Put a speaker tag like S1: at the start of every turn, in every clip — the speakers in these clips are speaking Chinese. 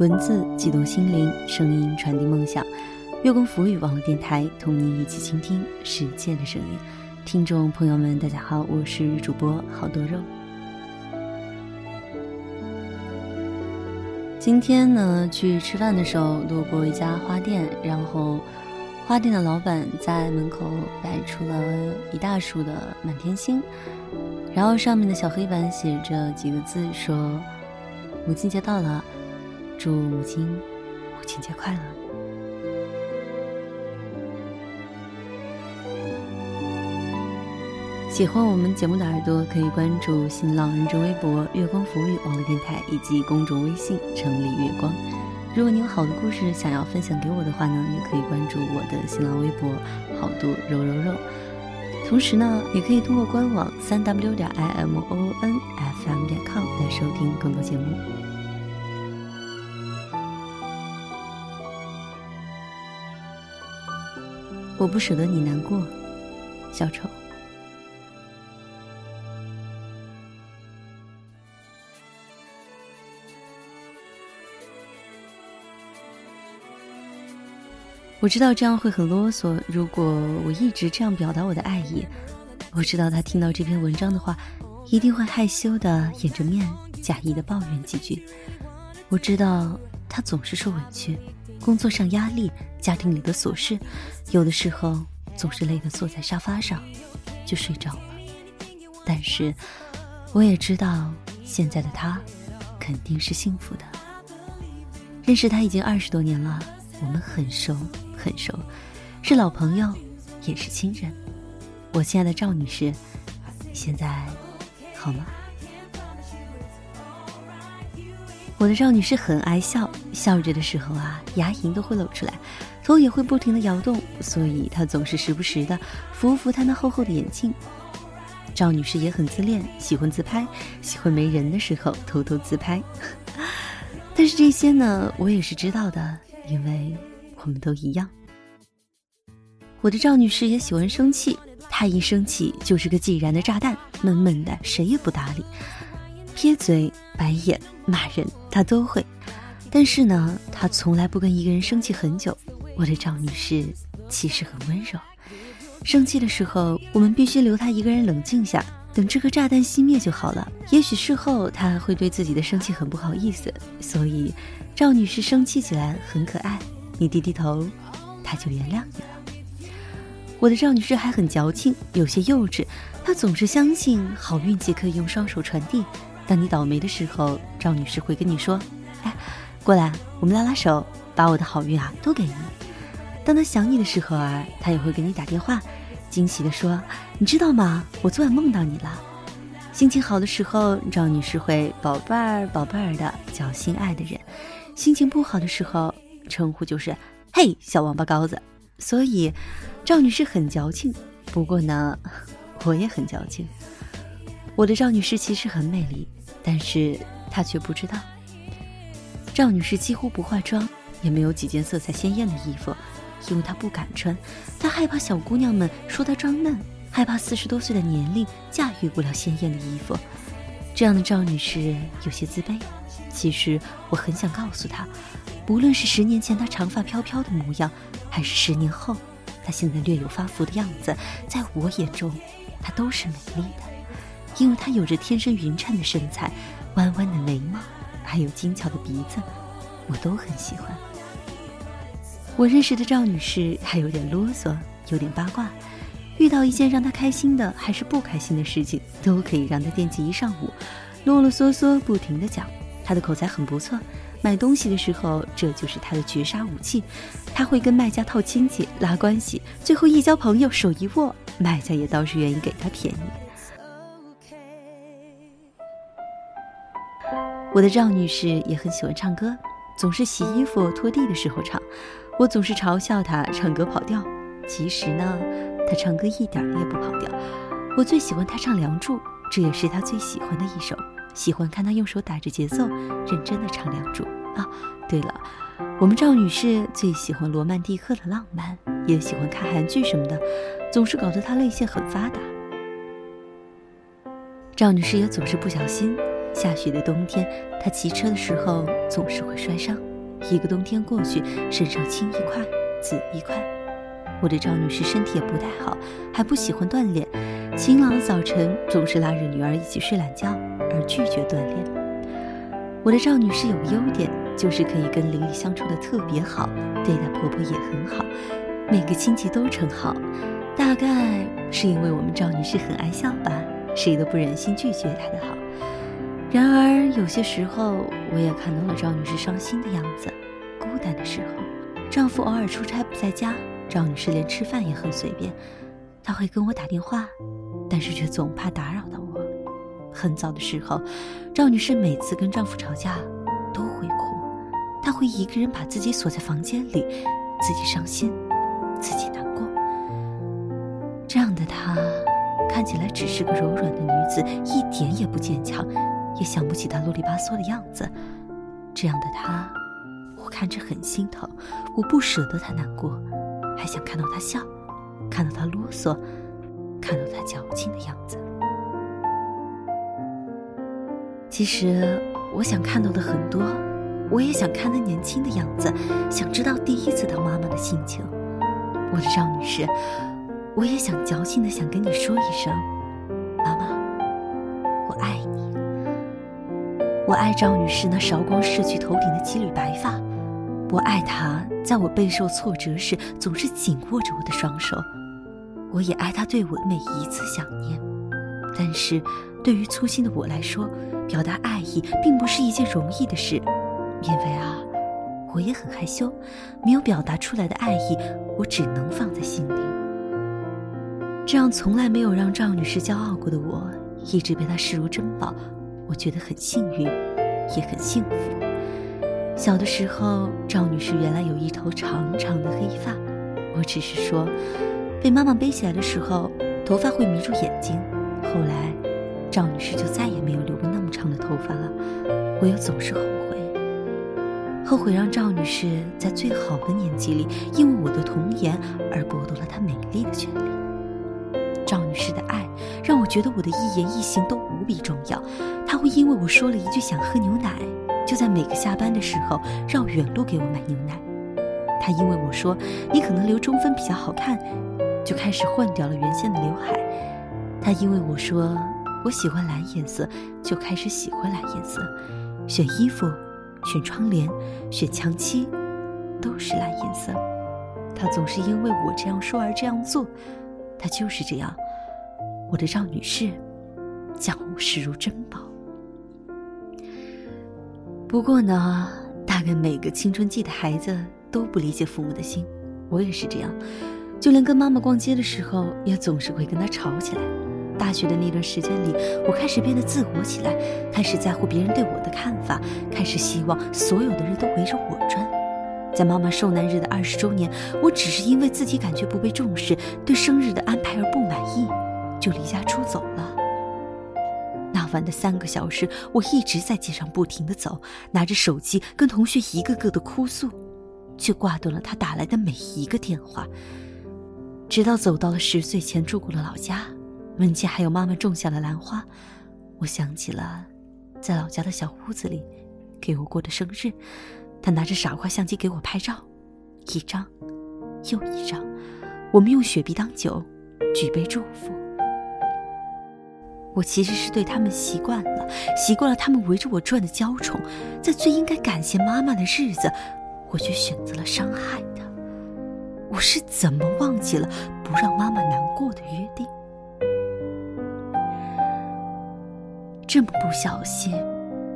S1: 文字激动心灵，声音传递梦想。月光浮语网络电台，同你一起倾听世界的声音。听众朋友们，大家好，我是主播好多肉。今天呢，去吃饭的时候路过一家花店，然后花店的老板在门口摆出了一大束的满天星。然后上面的小黑板写着几个字，说：“母亲节到了，祝母亲母亲节快乐。”喜欢我们节目的耳朵可以关注新浪认证微博“月光福利”网络电台以及公众微信“城里月光”。如果你有好的故事想要分享给我的话呢，也可以关注我的新浪微博“好多肉肉肉”。同时呢，也可以通过官网三 w 点 i m o n f m 点 com 来收听更多节目。我不舍得你难过，小丑。我知道这样会很啰嗦。如果我一直这样表达我的爱意，我知道他听到这篇文章的话，一定会害羞的掩着面，假意的抱怨几句。我知道他总是受委屈，工作上压力，家庭里的琐事，有的时候总是累得坐在沙发上就睡着了。但是，我也知道现在的他肯定是幸福的。认识他已经二十多年了，我们很熟。很熟，是老朋友，也是亲人。我亲爱的赵女士，现在好吗？我的赵女士很爱笑，笑着的时候啊，牙龈都会露出来，头也会不停的摇动，所以她总是时不时的扶扶她那厚厚的眼镜。赵女士也很自恋，喜欢自拍，喜欢没人的时候偷偷自拍。但是这些呢，我也是知道的，因为。我们都一样。我的赵女士也喜欢生气，她一生气就是个既燃的炸弹，闷闷的，谁也不搭理，撇嘴、白眼、骂人，他都会。但是呢，他从来不跟一个人生气很久。我的赵女士其实很温柔，生气的时候，我们必须留她一个人冷静下，等这颗炸弹熄灭就好了。也许事后她会对自己的生气很不好意思，所以赵女士生气起来很可爱。你低低头，他就原谅你了。我的赵女士还很矫情，有些幼稚。她总是相信好运气可以用双手传递。当你倒霉的时候，赵女士会跟你说：“哎，过来，我们拉拉手，把我的好运啊都给你。”当她想你的时候啊，她也会给你打电话，惊喜的说：“你知道吗？我昨晚梦到你了。”心情好的时候，赵女士会“宝贝儿，宝贝儿”的叫心爱的人；心情不好的时候，称呼就是“嘿，小王八羔子”，所以赵女士很矫情。不过呢，我也很矫情。我的赵女士其实很美丽，但是她却不知道。赵女士几乎不化妆，也没有几件色彩鲜艳的衣服，因为她不敢穿，她害怕小姑娘们说她装嫩，害怕四十多岁的年龄驾驭不了鲜艳的衣服。这样的赵女士有些自卑。其实我很想告诉她。无论是十年前她长发飘飘的模样，还是十年后她现在略有发福的样子，在我眼中，她都是美丽的，因为她有着天生匀称的身材、弯弯的眉毛，还有精巧的鼻子，我都很喜欢。我认识的赵女士还有点啰嗦，有点八卦，遇到一件让她开心的还是不开心的事情，都可以让她惦记一上午，啰啰嗦嗦不停的讲。她的口才很不错。买东西的时候，这就是她的绝杀武器。她会跟卖家套亲戚、拉关系，最后一交朋友，手一握，卖家也倒是愿意给她便宜。我的赵女士也很喜欢唱歌，总是洗衣服、拖地的时候唱。我总是嘲笑她唱歌跑调，其实呢，她唱歌一点也不跑调。我最喜欢她唱《梁祝》，这也是她最喜欢的一首。喜欢看她用手打着节奏，认真的唱《梁祝》啊。对了，我们赵女士最喜欢罗曼蒂克的浪漫，也喜欢看韩剧什么的，总是搞得她泪腺很发达。赵女士也总是不小心，下雪的冬天，她骑车的时候总是会摔伤。一个冬天过去，身上青一块紫一块。我的赵女士身体也不太好，还不喜欢锻炼，晴朗的早晨总是拉着女儿一起睡懒觉，而拒绝锻炼。我的赵女士有个优点，就是可以跟邻里相处的特别好，对待婆婆也很好，每个亲戚都称好。大概是因为我们赵女士很爱笑吧，谁都不忍心拒绝她的好。然而有些时候，我也看到了赵女士伤心的样子，孤单的时候，丈夫偶尔出差不在家。赵女士连吃饭也很随便，她会跟我打电话，但是却总怕打扰到我。很早的时候，赵女士每次跟丈夫吵架都会哭，她会一个人把自己锁在房间里，自己伤心，自己难过。这样的她，看起来只是个柔软的女子，一点也不坚强，也想不起他啰里吧嗦的样子。这样的他，我看着很心疼，我不舍得他难过。还想看到他笑，看到他啰嗦，看到他矫情的样子。其实我想看到的很多，我也想看他年轻的样子，想知道第一次当妈妈的心情。我的赵女士，我也想矫情的想跟你说一声，妈妈，我爱赵女士那韶光逝去头顶的几缕白发。我爱她，在我备受挫折时总是紧握着我的双手；我也爱她对我每一次想念。但是，对于粗心的我来说，表达爱意并不是一件容易的事，因为啊，我也很害羞，没有表达出来的爱意，我只能放在心里。这样从来没有让赵女士骄傲过的我，一直被她视如珍宝，我觉得很幸运，也很幸福。小的时候，赵女士原来有一头长长的黑发，我只是说，被妈妈背起来的时候，头发会迷住眼睛。后来，赵女士就再也没有留过那么长的头发了。我又总是后悔，后悔让赵女士在最好的年纪里，因为我的童颜而剥夺了她美丽的权利。赵女士的爱让我觉得我的一言一行都无比重要。她会因为我说了一句想喝牛奶。就在每个下班的时候绕远路给我买牛奶，他因为我说你可能留中分比较好看，就开始换掉了原先的刘海。他因为我说我喜欢蓝颜色，就开始喜欢蓝颜色，选衣服、选窗帘、选墙漆，都是蓝颜色。他总是因为我这样说而这样做，他就是这样。我的赵女士，将我视如珍宝。不过呢，大概每个青春期的孩子都不理解父母的心，我也是这样。就连跟妈妈逛街的时候，也总是会跟她吵起来。大学的那段时间里，我开始变得自我起来，开始在乎别人对我的看法，开始希望所有的人都围着我转。在妈妈受难日的二十周年，我只是因为自己感觉不被重视，对生日的安排而不满意，就离家出走了。那晚的三个小时，我一直在街上不停的走，拿着手机跟同学一个个的哭诉，却挂断了他打来的每一个电话。直到走到了十岁前住过的老家，门前还有妈妈种下的兰花，我想起了在老家的小屋子里给我过的生日，他拿着傻瓜相机给我拍照，一张又一张，我们用雪碧当酒，举杯祝福。我其实是对他们习惯了，习惯了他们围着我转的娇宠，在最应该感谢妈妈的日子，我却选择了伤害她。我是怎么忘记了不让妈妈难过的约定？这么不小心，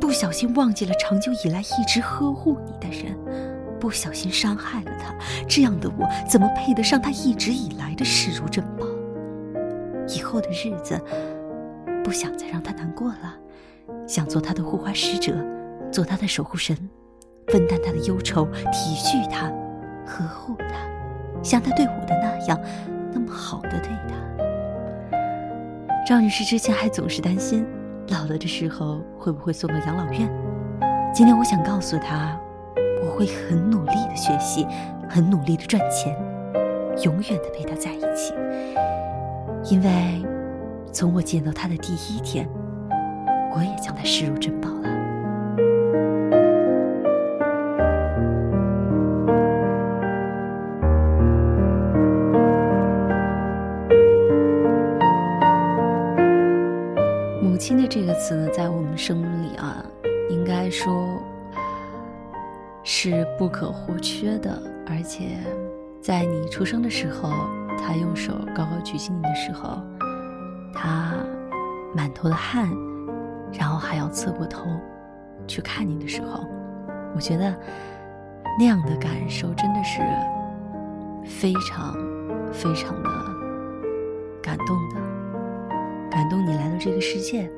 S1: 不小心忘记了长久以来一直呵护你的人，不小心伤害了他。这样的我，怎么配得上他一直以来的视如珍宝？以后的日子。不想再让他难过了，想做他的护花使者，做他的守护神，分担他的忧愁，体恤他，呵护他，像他对我的那样，那么好的对他。赵女士之前还总是担心，老了的时候会不会送到养老院。今天我想告诉他，我会很努力的学习，很努力的赚钱，永远的陪他在一起，因为。从我见到他的第一天，我也将他视如珍宝了。词呢，在我们生命里啊，应该说是不可或缺的。而且，在你出生的时候，他用手高高举起你的时候，他满头的汗，然后还要侧过头去看你的时候，我觉得那样的感受真的是非常非常的感动的。感动你来到这个世界，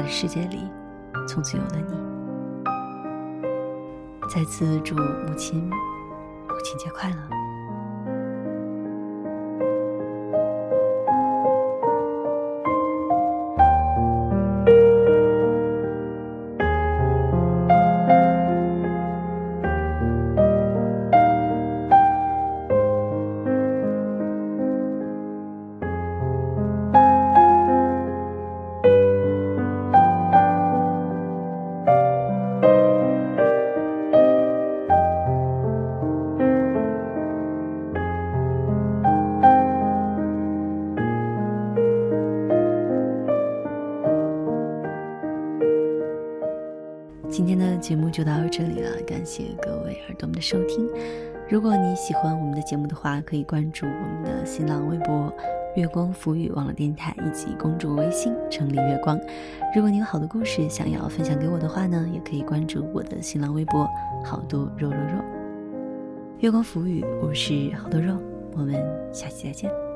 S1: 的世界里从此有了你。再次祝母亲母亲节快乐。今天的节目就到这里了，感谢各位耳朵们的收听。如果你喜欢我们的节目的话，可以关注我们的新浪微博“月光浮语网络电台”以及公众微信“城里月光”。如果你有好的故事想要分享给我的话呢，也可以关注我的新浪微博“好多肉肉肉”。月光浮语，我是好多肉，我们下期再见。